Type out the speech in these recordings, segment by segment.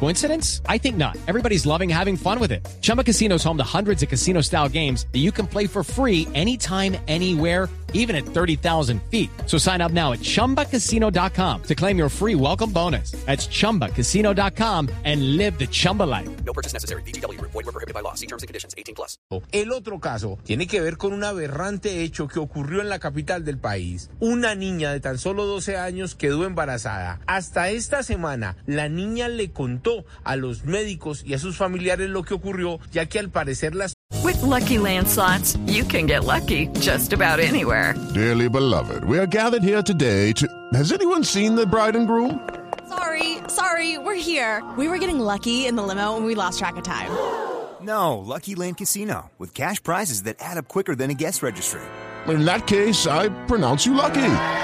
Coincidence? I think not. Everybody's loving having fun with it. Chumba Casino is home to hundreds of casino style games that you can play for free anytime, anywhere, even at 30,000 feet. So sign up now at chumbacasino.com to claim your free welcome bonus. That's chumbacasino.com and live the Chumba life. No purchase necessary. VGW. Void were prohibited by law. See terms and conditions. 18 plus. El otro caso tiene que ver con un aberrante hecho que ocurrió en la capital del país. Una niña de tan solo 12 años quedó embarazada. Hasta esta semana, la niña le contó a los médicos y a sus familiares lo que ocurrió, ya que al parecer las With Lucky Land slots, you can get lucky just about anywhere. Dearly beloved, we are gathered here today to. Has anyone seen the bride and groom? Sorry, sorry, we're here. We were getting lucky in the limo and we lost track of time. No, Lucky Land Casino, with cash prizes that add up quicker than a guest registry. In that case, I pronounce you lucky.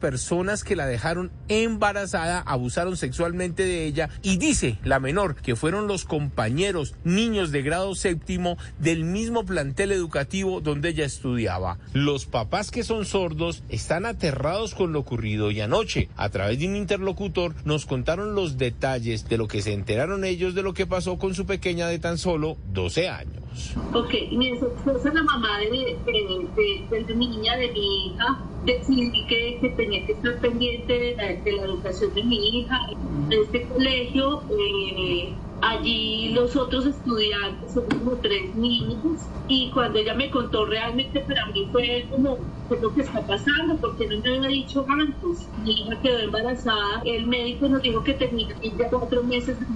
Personas que la dejaron embarazada abusaron sexualmente de ella y dice la menor que fueron los compañeros niños de grado séptimo del mismo plantel educativo donde ella estudiaba. Los papás que son sordos están aterrados con lo ocurrido y anoche a través de un interlocutor nos contaron los detalles de lo que se enteraron ellos de lo que pasó con su pequeña de tan solo 12 años. Ok, mi esposa, la mamá de, de, de, de mi niña, de mi hija, decidí que, que tenía que estar pendiente de la, educación de mi hija. En este colegio, eh, allí los otros estudiantes son como tres niños y cuando ella me contó realmente para mí fue como qué es lo que está pasando porque no me había dicho antes. Mi hija quedó embarazada el médico nos dijo que tenía ya cuatro meses de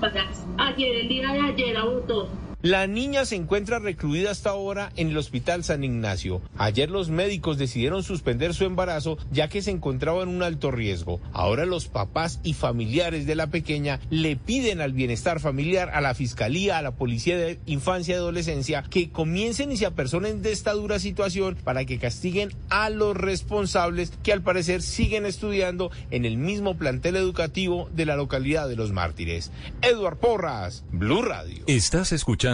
ayer el día de ayer abortó La niña se encuentra recluida hasta ahora en el Hospital San Ignacio. Ayer los médicos decidieron suspender su embarazo ya que se encontraba en un alto riesgo. Ahora los papás y familiares de la pequeña le piden al bienestar familiar, a la Fiscalía, a la Policía de Infancia y Adolescencia que comiencen y se apersonen de esta dura situación para que castiguen a los responsables que al parecer siguen estudiando en el mismo plantel educativo de la localidad de Los Mártires. Eduard Porras, Blue Radio. Estás escuchando